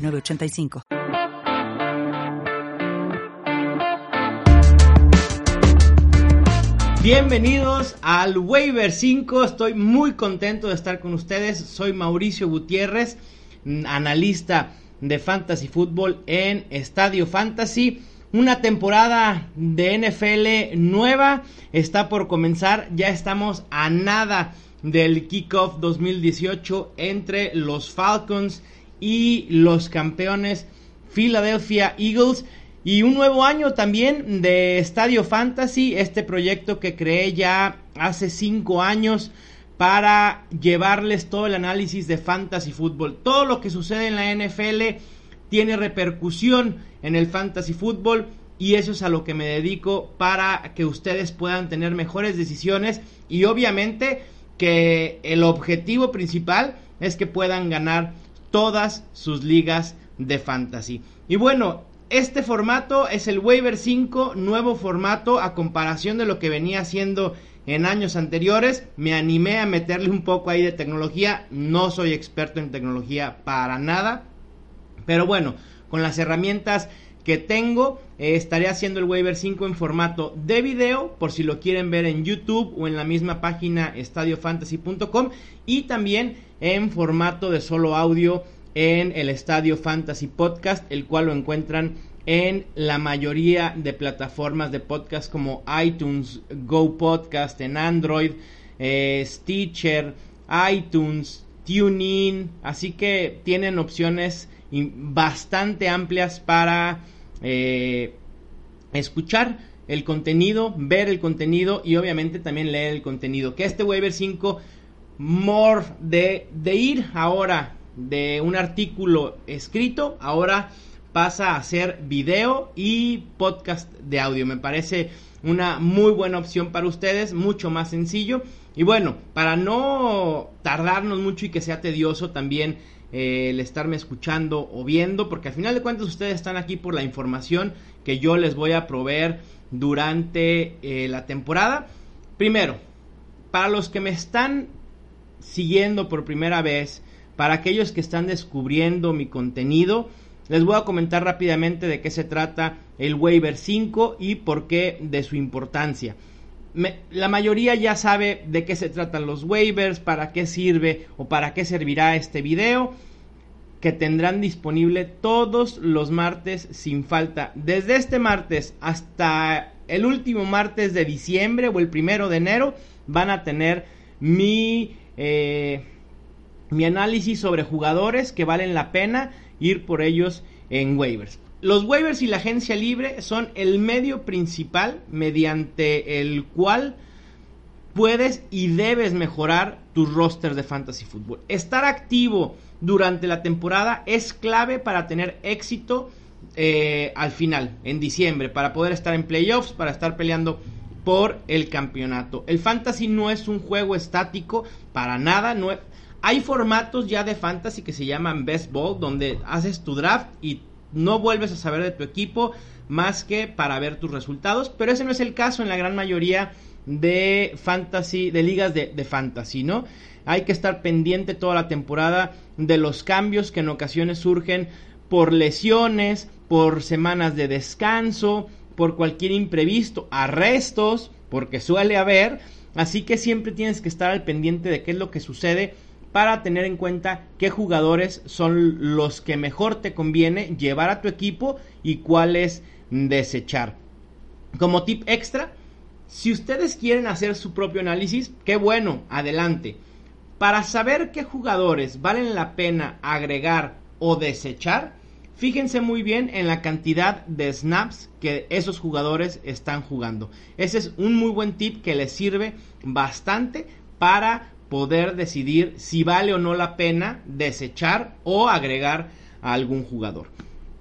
985. Bienvenidos al Waiver 5, estoy muy contento de estar con ustedes, soy Mauricio Gutiérrez, analista de Fantasy Football en Estadio Fantasy. Una temporada de NFL nueva está por comenzar, ya estamos a nada del kickoff 2018 entre los Falcons y los campeones Philadelphia Eagles. Y un nuevo año también de Estadio Fantasy, este proyecto que creé ya hace cinco años para llevarles todo el análisis de fantasy fútbol. Todo lo que sucede en la NFL tiene repercusión en el fantasy fútbol y eso es a lo que me dedico para que ustedes puedan tener mejores decisiones y obviamente que el objetivo principal es que puedan ganar todas sus ligas de fantasy. Y bueno, este formato es el Waiver 5, nuevo formato a comparación de lo que venía haciendo en años anteriores. Me animé a meterle un poco ahí de tecnología. No soy experto en tecnología para nada. Pero bueno, con las herramientas que tengo, eh, estaré haciendo el Waiver 5 en formato de video, por si lo quieren ver en YouTube o en la misma página estadiofantasy.com y también en formato de solo audio en el Estadio Fantasy Podcast, el cual lo encuentran en la mayoría de plataformas de podcast como iTunes, Go Podcast en Android, eh, Stitcher, iTunes, TuneIn, así que tienen opciones bastante amplias para eh, escuchar el contenido, ver el contenido y obviamente también leer el contenido. Que este Waiver 5 more de, de ir ahora de un artículo escrito, ahora pasa a ser video y podcast de audio. Me parece una muy buena opción para ustedes, mucho más sencillo. Y bueno, para no tardarnos mucho y que sea tedioso también el estarme escuchando o viendo, porque al final de cuentas ustedes están aquí por la información que yo les voy a proveer durante eh, la temporada. Primero, para los que me están siguiendo por primera vez, para aquellos que están descubriendo mi contenido, les voy a comentar rápidamente de qué se trata el Waiver 5 y por qué de su importancia. La mayoría ya sabe de qué se tratan los waivers, para qué sirve o para qué servirá este video que tendrán disponible todos los martes sin falta. Desde este martes hasta el último martes de diciembre o el primero de enero van a tener mi, eh, mi análisis sobre jugadores que valen la pena ir por ellos en waivers. Los waivers y la agencia libre son el medio principal mediante el cual puedes y debes mejorar tus rosters de fantasy fútbol. Estar activo durante la temporada es clave para tener éxito eh, al final, en diciembre, para poder estar en playoffs, para estar peleando por el campeonato. El fantasy no es un juego estático para nada. No Hay formatos ya de fantasy que se llaman best ball, donde haces tu draft y no vuelves a saber de tu equipo más que para ver tus resultados, pero ese no es el caso en la gran mayoría de fantasy, de ligas de, de fantasy, ¿no? Hay que estar pendiente toda la temporada de los cambios que en ocasiones surgen por lesiones, por semanas de descanso, por cualquier imprevisto, arrestos, porque suele haber, así que siempre tienes que estar al pendiente de qué es lo que sucede para tener en cuenta qué jugadores son los que mejor te conviene llevar a tu equipo y cuáles desechar. Como tip extra, si ustedes quieren hacer su propio análisis, qué bueno, adelante. Para saber qué jugadores valen la pena agregar o desechar, fíjense muy bien en la cantidad de snaps que esos jugadores están jugando. Ese es un muy buen tip que les sirve bastante para poder decidir si vale o no la pena desechar o agregar a algún jugador.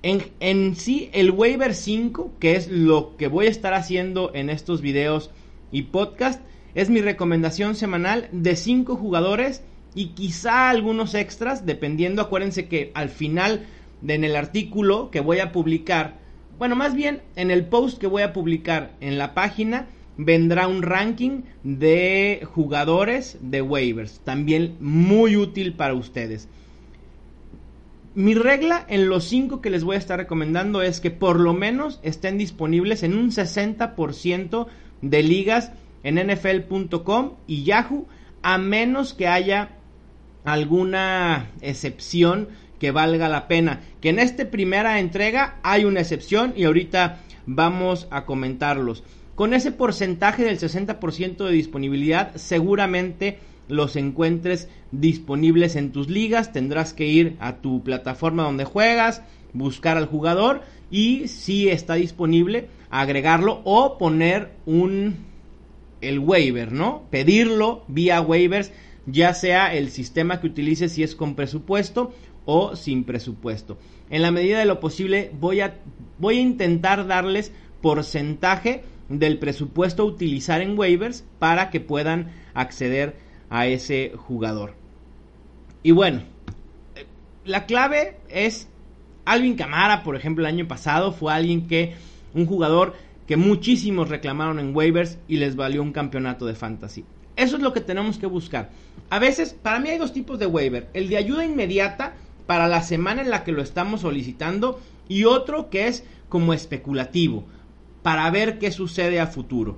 En, en, sí, el waiver 5, que es lo que voy a estar haciendo en estos videos y podcast, es mi recomendación semanal de 5 jugadores y quizá algunos extras, dependiendo, acuérdense que al final en el artículo que voy a publicar, bueno, más bien en el post que voy a publicar en la página, vendrá un ranking de jugadores de waivers, también muy útil para ustedes. Mi regla en los 5 que les voy a estar recomendando es que por lo menos estén disponibles en un 60% de ligas en nfl.com y Yahoo, a menos que haya alguna excepción que valga la pena. Que en esta primera entrega hay una excepción y ahorita vamos a comentarlos. Con ese porcentaje del 60% de disponibilidad, seguramente los encuentres disponibles en tus ligas. Tendrás que ir a tu plataforma donde juegas, buscar al jugador y si está disponible, agregarlo o poner un el waiver, ¿no? Pedirlo vía waivers, ya sea el sistema que utilices si es con presupuesto o sin presupuesto. En la medida de lo posible voy a, voy a intentar darles porcentaje del presupuesto a utilizar en waivers para que puedan acceder a ese jugador. Y bueno, la clave es Alvin Camara, por ejemplo, el año pasado fue alguien que un jugador que muchísimos reclamaron en waivers y les valió un campeonato de fantasy. Eso es lo que tenemos que buscar. A veces, para mí hay dos tipos de waiver. El de ayuda inmediata para la semana en la que lo estamos solicitando y otro que es como especulativo, para ver qué sucede a futuro.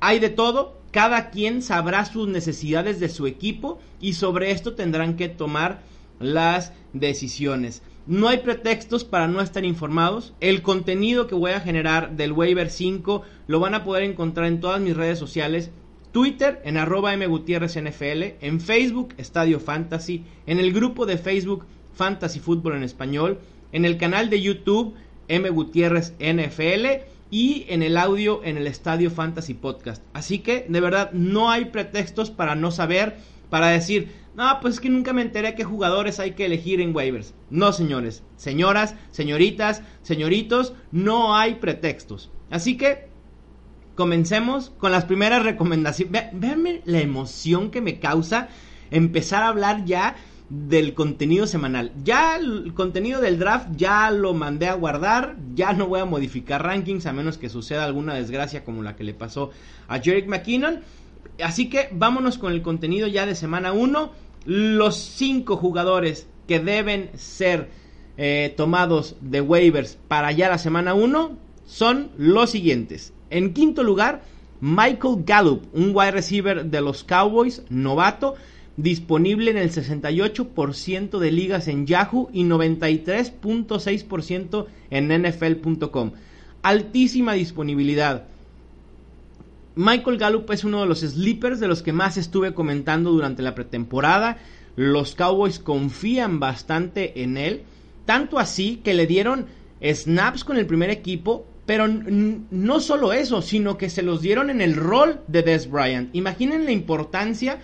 Hay de todo, cada quien sabrá sus necesidades de su equipo y sobre esto tendrán que tomar las decisiones. No hay pretextos para no estar informados. El contenido que voy a generar del Waiver 5 lo van a poder encontrar en todas mis redes sociales. Twitter en arroba NFL, en Facebook Estadio Fantasy, en el grupo de Facebook Fantasy Fútbol en Español, en el canal de YouTube M Gutiérrez NFL y en el audio en el Estadio Fantasy Podcast. Así que de verdad no hay pretextos para no saber, para decir, no, pues es que nunca me enteré qué jugadores hay que elegir en waivers. No, señores, señoras, señoritas, señoritos, no hay pretextos. Así que comencemos con las primeras recomendaciones. Veanme la emoción que me causa empezar a hablar ya del contenido semanal. Ya el contenido del draft ya lo mandé a guardar, ya no voy a modificar rankings a menos que suceda alguna desgracia como la que le pasó a Jerick McKinnon. Así que vámonos con el contenido ya de semana 1. Los 5 jugadores que deben ser eh, tomados de waivers para ya la semana 1 son los siguientes. En quinto lugar, Michael Gallup, un wide receiver de los Cowboys, novato, disponible en el 68% de ligas en Yahoo y 93.6% en NFL.com. Altísima disponibilidad. Michael Gallup es uno de los sleepers de los que más estuve comentando durante la pretemporada. Los Cowboys confían bastante en él. Tanto así que le dieron snaps con el primer equipo. Pero no solo eso, sino que se los dieron en el rol de Des Bryant. Imaginen la importancia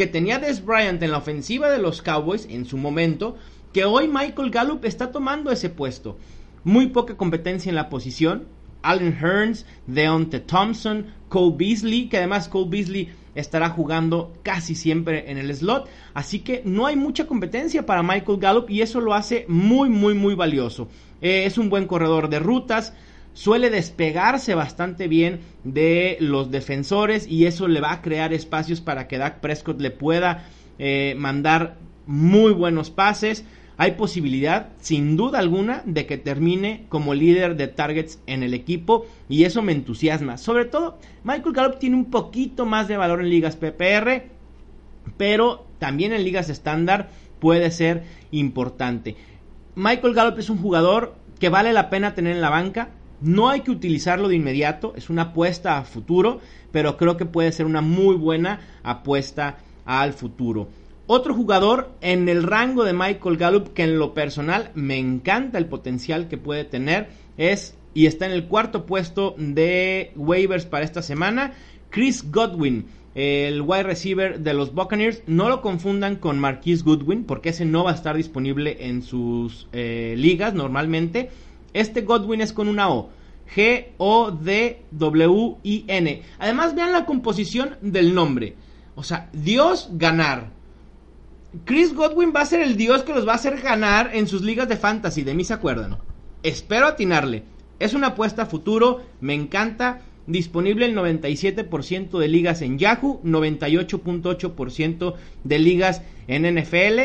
que tenía Des Bryant en la ofensiva de los Cowboys en su momento. Que hoy Michael Gallup está tomando ese puesto. Muy poca competencia en la posición Allen Hearns, Deontay Thompson, Cole Beasley, que además Cole Beasley estará jugando casi siempre en el slot. Así que no hay mucha competencia para Michael Gallup y eso lo hace muy, muy, muy valioso. Eh, es un buen corredor de rutas, suele despegarse bastante bien de los defensores y eso le va a crear espacios para que Dak Prescott le pueda eh, mandar muy buenos pases hay posibilidad, sin duda alguna, de que termine como líder de targets en el equipo y eso me entusiasma. Sobre todo, Michael Gallup tiene un poquito más de valor en ligas PPR, pero también en ligas estándar puede ser importante. Michael Gallup es un jugador que vale la pena tener en la banca. No hay que utilizarlo de inmediato, es una apuesta a futuro, pero creo que puede ser una muy buena apuesta al futuro. Otro jugador en el rango de Michael Gallup que en lo personal me encanta el potencial que puede tener es y está en el cuarto puesto de waivers para esta semana, Chris Godwin, el wide receiver de los Buccaneers. No lo confundan con Marquise Goodwin, porque ese no va a estar disponible en sus eh, ligas normalmente. Este Godwin es con una O. G-O-D-W-I-N. Además, vean la composición del nombre. O sea, Dios ganar. Chris Godwin va a ser el Dios que los va a hacer ganar en sus ligas de fantasy. De mí se acuerdan. Espero atinarle. Es una apuesta a futuro. Me encanta. Disponible el 97% de ligas en Yahoo, 98.8% de ligas en NFL.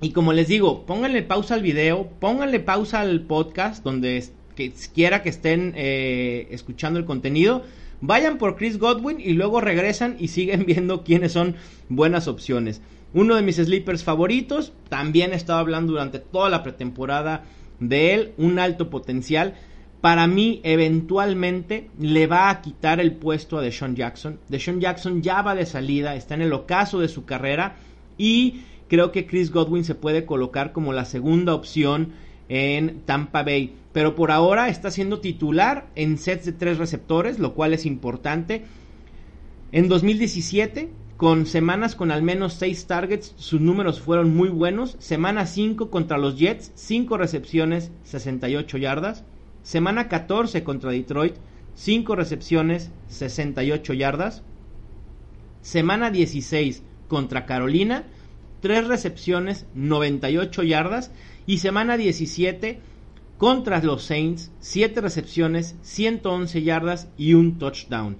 Y como les digo, pónganle pausa al video, pónganle pausa al podcast donde quiera que estén eh, escuchando el contenido. Vayan por Chris Godwin y luego regresan y siguen viendo quiénes son buenas opciones. Uno de mis sleepers favoritos, también he estado hablando durante toda la pretemporada de él, un alto potencial para mí eventualmente le va a quitar el puesto a Deshaun Jackson. Deshaun Jackson ya va de salida, está en el ocaso de su carrera y creo que Chris Godwin se puede colocar como la segunda opción en Tampa Bay. Pero por ahora está siendo titular en sets de tres receptores, lo cual es importante. En 2017, con semanas con al menos seis targets, sus números fueron muy buenos. Semana 5 contra los Jets, 5 recepciones, 68 yardas. Semana 14 contra Detroit, 5 recepciones, 68 yardas. Semana 16 contra Carolina, 3 recepciones, 98 yardas. Y semana 17 contra los Saints, 7 recepciones, 111 yardas y un touchdown.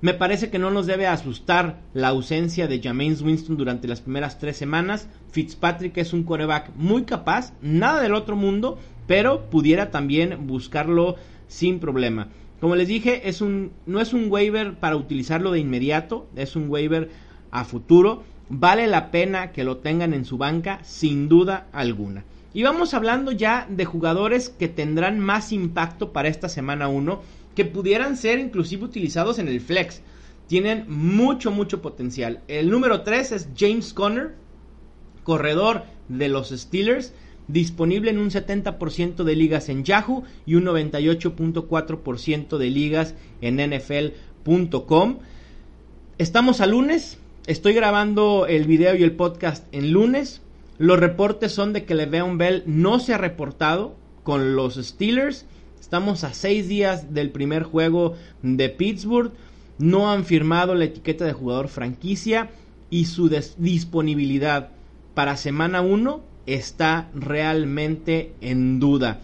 Me parece que no nos debe asustar la ausencia de James Winston durante las primeras tres semanas. Fitzpatrick es un coreback muy capaz, nada del otro mundo, pero pudiera también buscarlo sin problema. Como les dije, es un, no es un waiver para utilizarlo de inmediato, es un waiver a futuro. Vale la pena que lo tengan en su banca, sin duda alguna. Y vamos hablando ya de jugadores que tendrán más impacto para esta semana 1, que pudieran ser inclusive utilizados en el flex. Tienen mucho, mucho potencial. El número 3 es James Conner, corredor de los Steelers disponible en un 70% de ligas en Yahoo y un 98.4% de ligas en NFL.com. Estamos a lunes, estoy grabando el video y el podcast en lunes. Los reportes son de que Le'Veon Bell no se ha reportado con los Steelers. Estamos a seis días del primer juego de Pittsburgh. No han firmado la etiqueta de jugador franquicia y su disponibilidad para semana 1 está realmente en duda.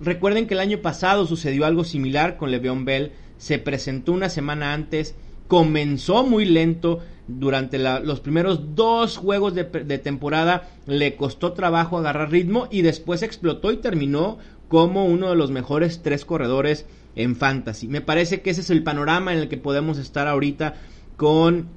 Recuerden que el año pasado sucedió algo similar con Le'Veon Bell. Se presentó una semana antes, comenzó muy lento. Durante los primeros dos juegos de, temporada le costó trabajo agarrar ritmo y después explotó y terminó como uno de los mejores tres corredores en fantasy. Me parece que ese es el panorama en el que podemos estar ahorita con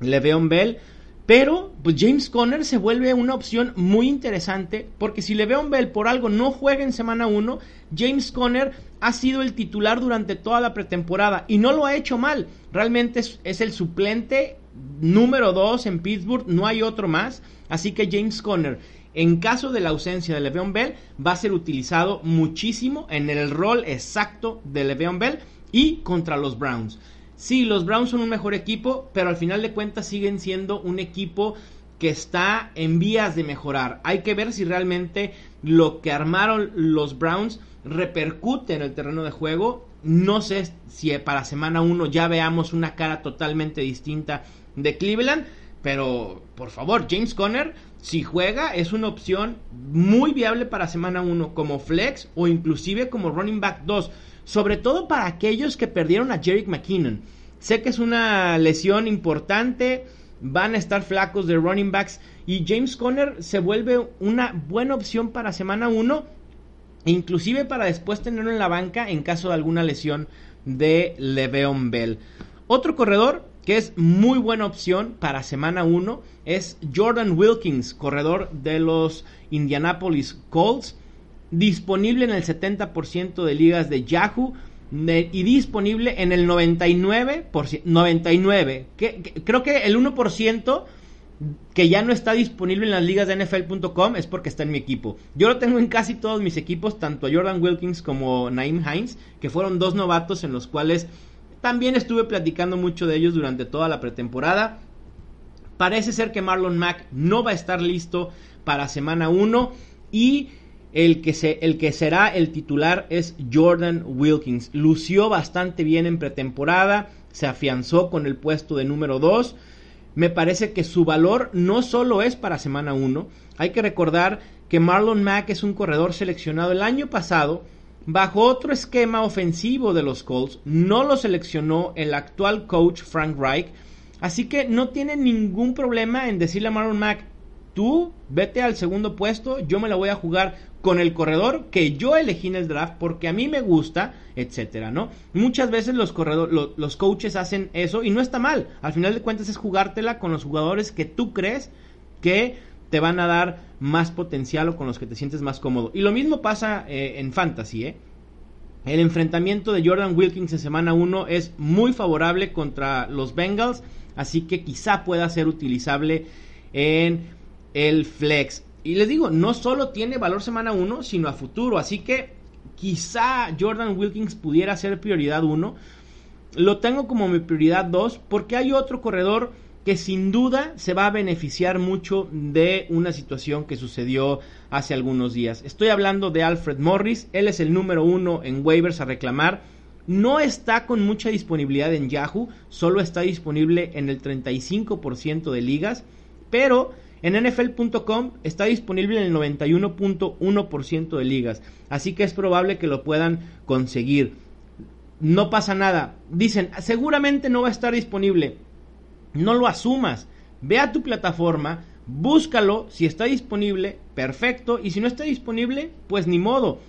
Le'Veon Bell. Pero pues James Conner se vuelve una opción muy interesante porque si Le'Veon Bell por algo no juega en semana 1, James Conner ha sido el titular durante toda la pretemporada y no lo ha hecho mal. Realmente es, el suplente número 2 en Pittsburgh, no hay otro más. Así que James Conner, en caso de la ausencia de Le'Veon Bell, va a ser utilizado muchísimo en el rol exacto de Le'Veon Bell y contra los Browns. Sí, los Browns son un mejor equipo, pero al final de cuentas siguen siendo un equipo que está en vías de mejorar. Hay que ver si realmente lo que armaron los Browns repercute en el terreno de juego. No sé si para semana 1 ya veamos una cara totalmente distinta de Cleveland, pero por favor, James Conner, si juega, es una opción muy viable para semana 1 como flex o inclusive como running back 2 sobre todo para aquellos que perdieron a Jerick McKinnon. Sé que es una lesión importante, van a estar flacos de running backs y James Conner se vuelve una buena opción para semana 1, inclusive para después tenerlo en la banca en caso de alguna lesión de Le'Veon Bell. Otro corredor que es muy buena opción para semana 1 es Jordan Wilkins, corredor de los Indianapolis Colts disponible en el 70% de ligas de Yahoo y disponible en el 99%, 99 que, creo que el 1% que ya no está disponible en las ligas de NFL.com es porque está en mi equipo. Yo lo tengo en casi todos mis equipos, tanto a Jordan Wilkins como Naim Hines, que fueron dos novatos en los cuales También estuve platicando mucho de ellos durante toda la pretemporada. Parece ser que Marlon Mack no va a estar listo para semana 1 y el que, se, el que será el titular es Jordan Wilkins. Lució bastante bien en pretemporada, se afianzó con el puesto de número 2. Me parece que su valor no solo es para semana 1, hay que recordar que Marlon Mack es un corredor seleccionado el año pasado bajo otro esquema ofensivo de los Colts. No lo seleccionó el actual coach Frank Reich. Así que no tiene ningún problema en decirle a Marlon Mack, tú vete al segundo puesto, yo me la voy a jugar con el corredor que yo elegí en el draft porque a mí me gusta, etcétera, ¿no? Muchas veces los corredores, los coaches hacen eso y no está mal. Al final de cuentas es jugártela con los jugadores que tú crees que te van a dar más potencial o con los que te sientes más cómodo. Y lo mismo pasa eh, en fantasy, ¿eh? El enfrentamiento de Jordan Wilkins en semana 1 es muy favorable contra los Bengals, así que quizá pueda ser utilizable en el flex. Y les digo, no solo tiene valor semana 1, sino a futuro, así que quizá Jordan Wilkins pudiera ser prioridad 1. Lo tengo como mi prioridad 2 porque hay otro corredor que sin duda se va a beneficiar mucho de una situación que sucedió hace algunos días. Estoy hablando de Alfred Morris, él es el número uno en waivers a reclamar. No está con mucha disponibilidad en Yahoo, solo está disponible en el 35% de ligas, pero en NFL.com está disponible en el 91.1% de ligas, así que es probable que lo puedan conseguir. No pasa nada. Dicen, seguramente no va a estar disponible no lo asumas. Ve a tu plataforma, búscalo, si está disponible, perfecto, y si no está disponible, pues ni modo.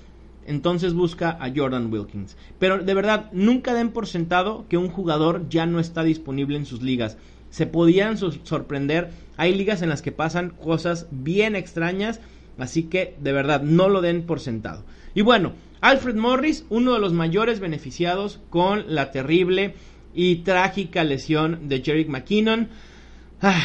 Entonces busca a Jordan Wilkins. Pero de verdad, nunca den por sentado que un jugador ya no está disponible en sus ligas. Se podían sorprender. Hay ligas en las que pasan cosas bien extrañas. Así que de verdad, no lo den por sentado. Y bueno, Alfred Morris, uno de los mayores beneficiados con la terrible y trágica lesión de Jerick McKinnon. Ah,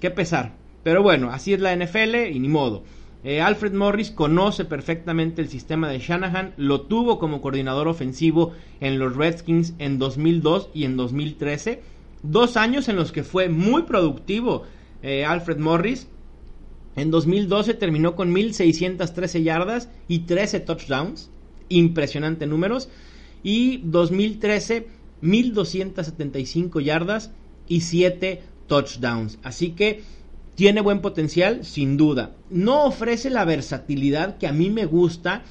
qué pesar. Pero bueno, así es la NFL y ni modo. Eh, Alfred Morris conoce perfectamente el sistema de Shanahan, lo tuvo como coordinador ofensivo en los Redskins en 2002 y en 2013. Dos años en los que fue muy productivo eh, Alfred Morris. En 2012 terminó con 1.613 yardas y 13 touchdowns. Impresionante números. Y 2013 1275 yardas y 7 touchdowns. Así que tiene buen potencial, sin duda. No ofrece la versatilidad que a mí me gusta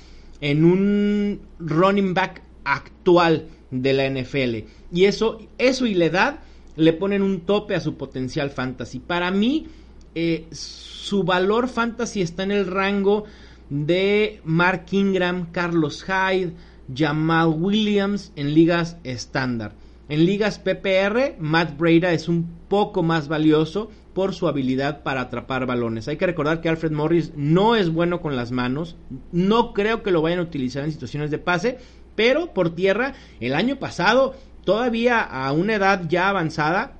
en un running back actual de la NFL. Y eso, eso y la edad le ponen un tope a su potencial fantasy. Para mí, eh, su valor fantasy está en el rango de Mark Ingram, Carlos Hyde, Jamal Williams en ligas estándar. En ligas PPR, Matt Breda es un poco más valioso por su habilidad para atrapar balones. Hay que recordar que Alfred Morris no es bueno con las manos, no creo que lo vayan a utilizar en situaciones de pase, pero por tierra, el año pasado, todavía a una edad ya avanzada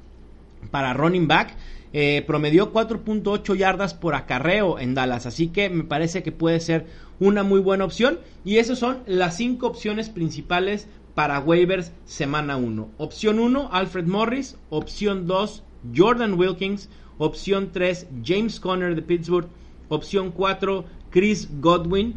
para running back, eh, promedió 4.8 yardas por acarreo en Dallas, así que me parece que puede ser una muy buena opción. Y esas son las cinco opciones principales para waivers semana 1. Opción 1, Alfred Morris. Opción 2, Jordan Wilkins. Opción 3, James Conner de Pittsburgh. Opción 4, Chris Godwin.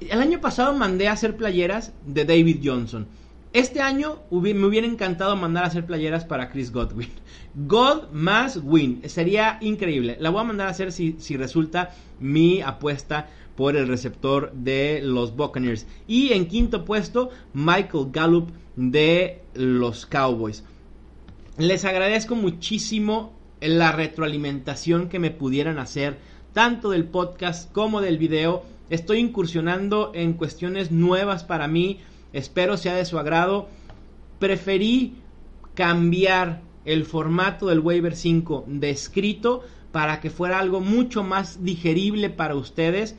El año pasado mandé a hacer playeras de David Johnson. Este año me hubiera encantado mandar a hacer playeras para Chris Godwin. God más win. Sería increíble. La voy a mandar a hacer si, si resulta mi apuesta por el receptor de los Buccaneers. Y en quinto puesto, Michael Gallup de los Cowboys. Les agradezco muchísimo la retroalimentación que me pudieran hacer, tanto del podcast como del video. Estoy incursionando en cuestiones nuevas para mí Espero sea de su agrado. Preferí cambiar el formato del waiver 5 de escrito para que fuera algo mucho más digerible para ustedes.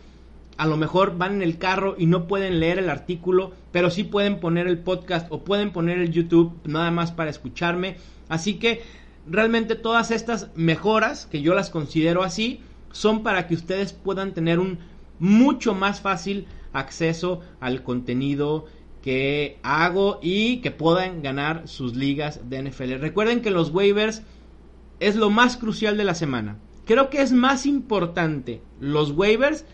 A lo mejor van en el carro y no pueden leer el artículo, pero sí pueden poner el podcast o pueden poner el YouTube nada más para escucharme. Así que realmente todas estas mejoras, que yo las considero así, son para que ustedes puedan tener un mucho más fácil acceso al contenido que hago y que puedan ganar sus ligas de NFL. Recuerden que los waivers es lo más crucial de la semana. Creo que es más importante los waivers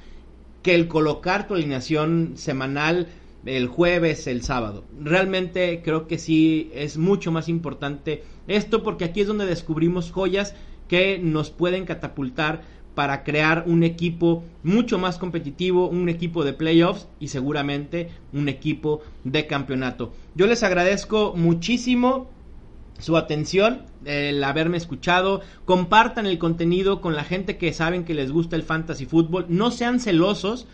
que el colocar tu alineación semanal el jueves, el sábado. Realmente creo que sí es mucho más importante esto porque aquí es donde descubrimos joyas que nos pueden catapultar para crear un equipo mucho más competitivo, un equipo de playoffs y seguramente un equipo de campeonato. Yo les agradezco muchísimo su atención, el haberme escuchado, compartan el contenido con la gente que saben que les gusta el fantasy fútbol, no sean celosos,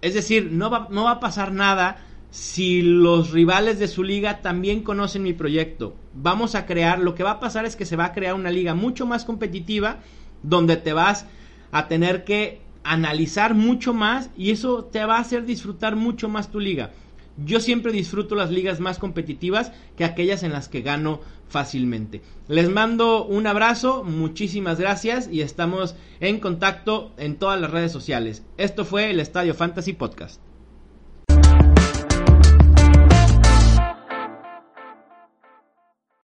es decir, no va, no va a pasar nada si los rivales de su liga también conocen mi proyecto. Vamos a crear, lo que va a pasar es que se va a crear una liga mucho más competitiva donde te vas a tener que analizar mucho más y eso te va a hacer disfrutar mucho más tu liga. Yo siempre disfruto las ligas más competitivas que aquellas en las que gano fácilmente. Les mando un abrazo, muchísimas gracias y estamos en contacto en todas las redes sociales. Esto fue el Estadio Fantasy Podcast.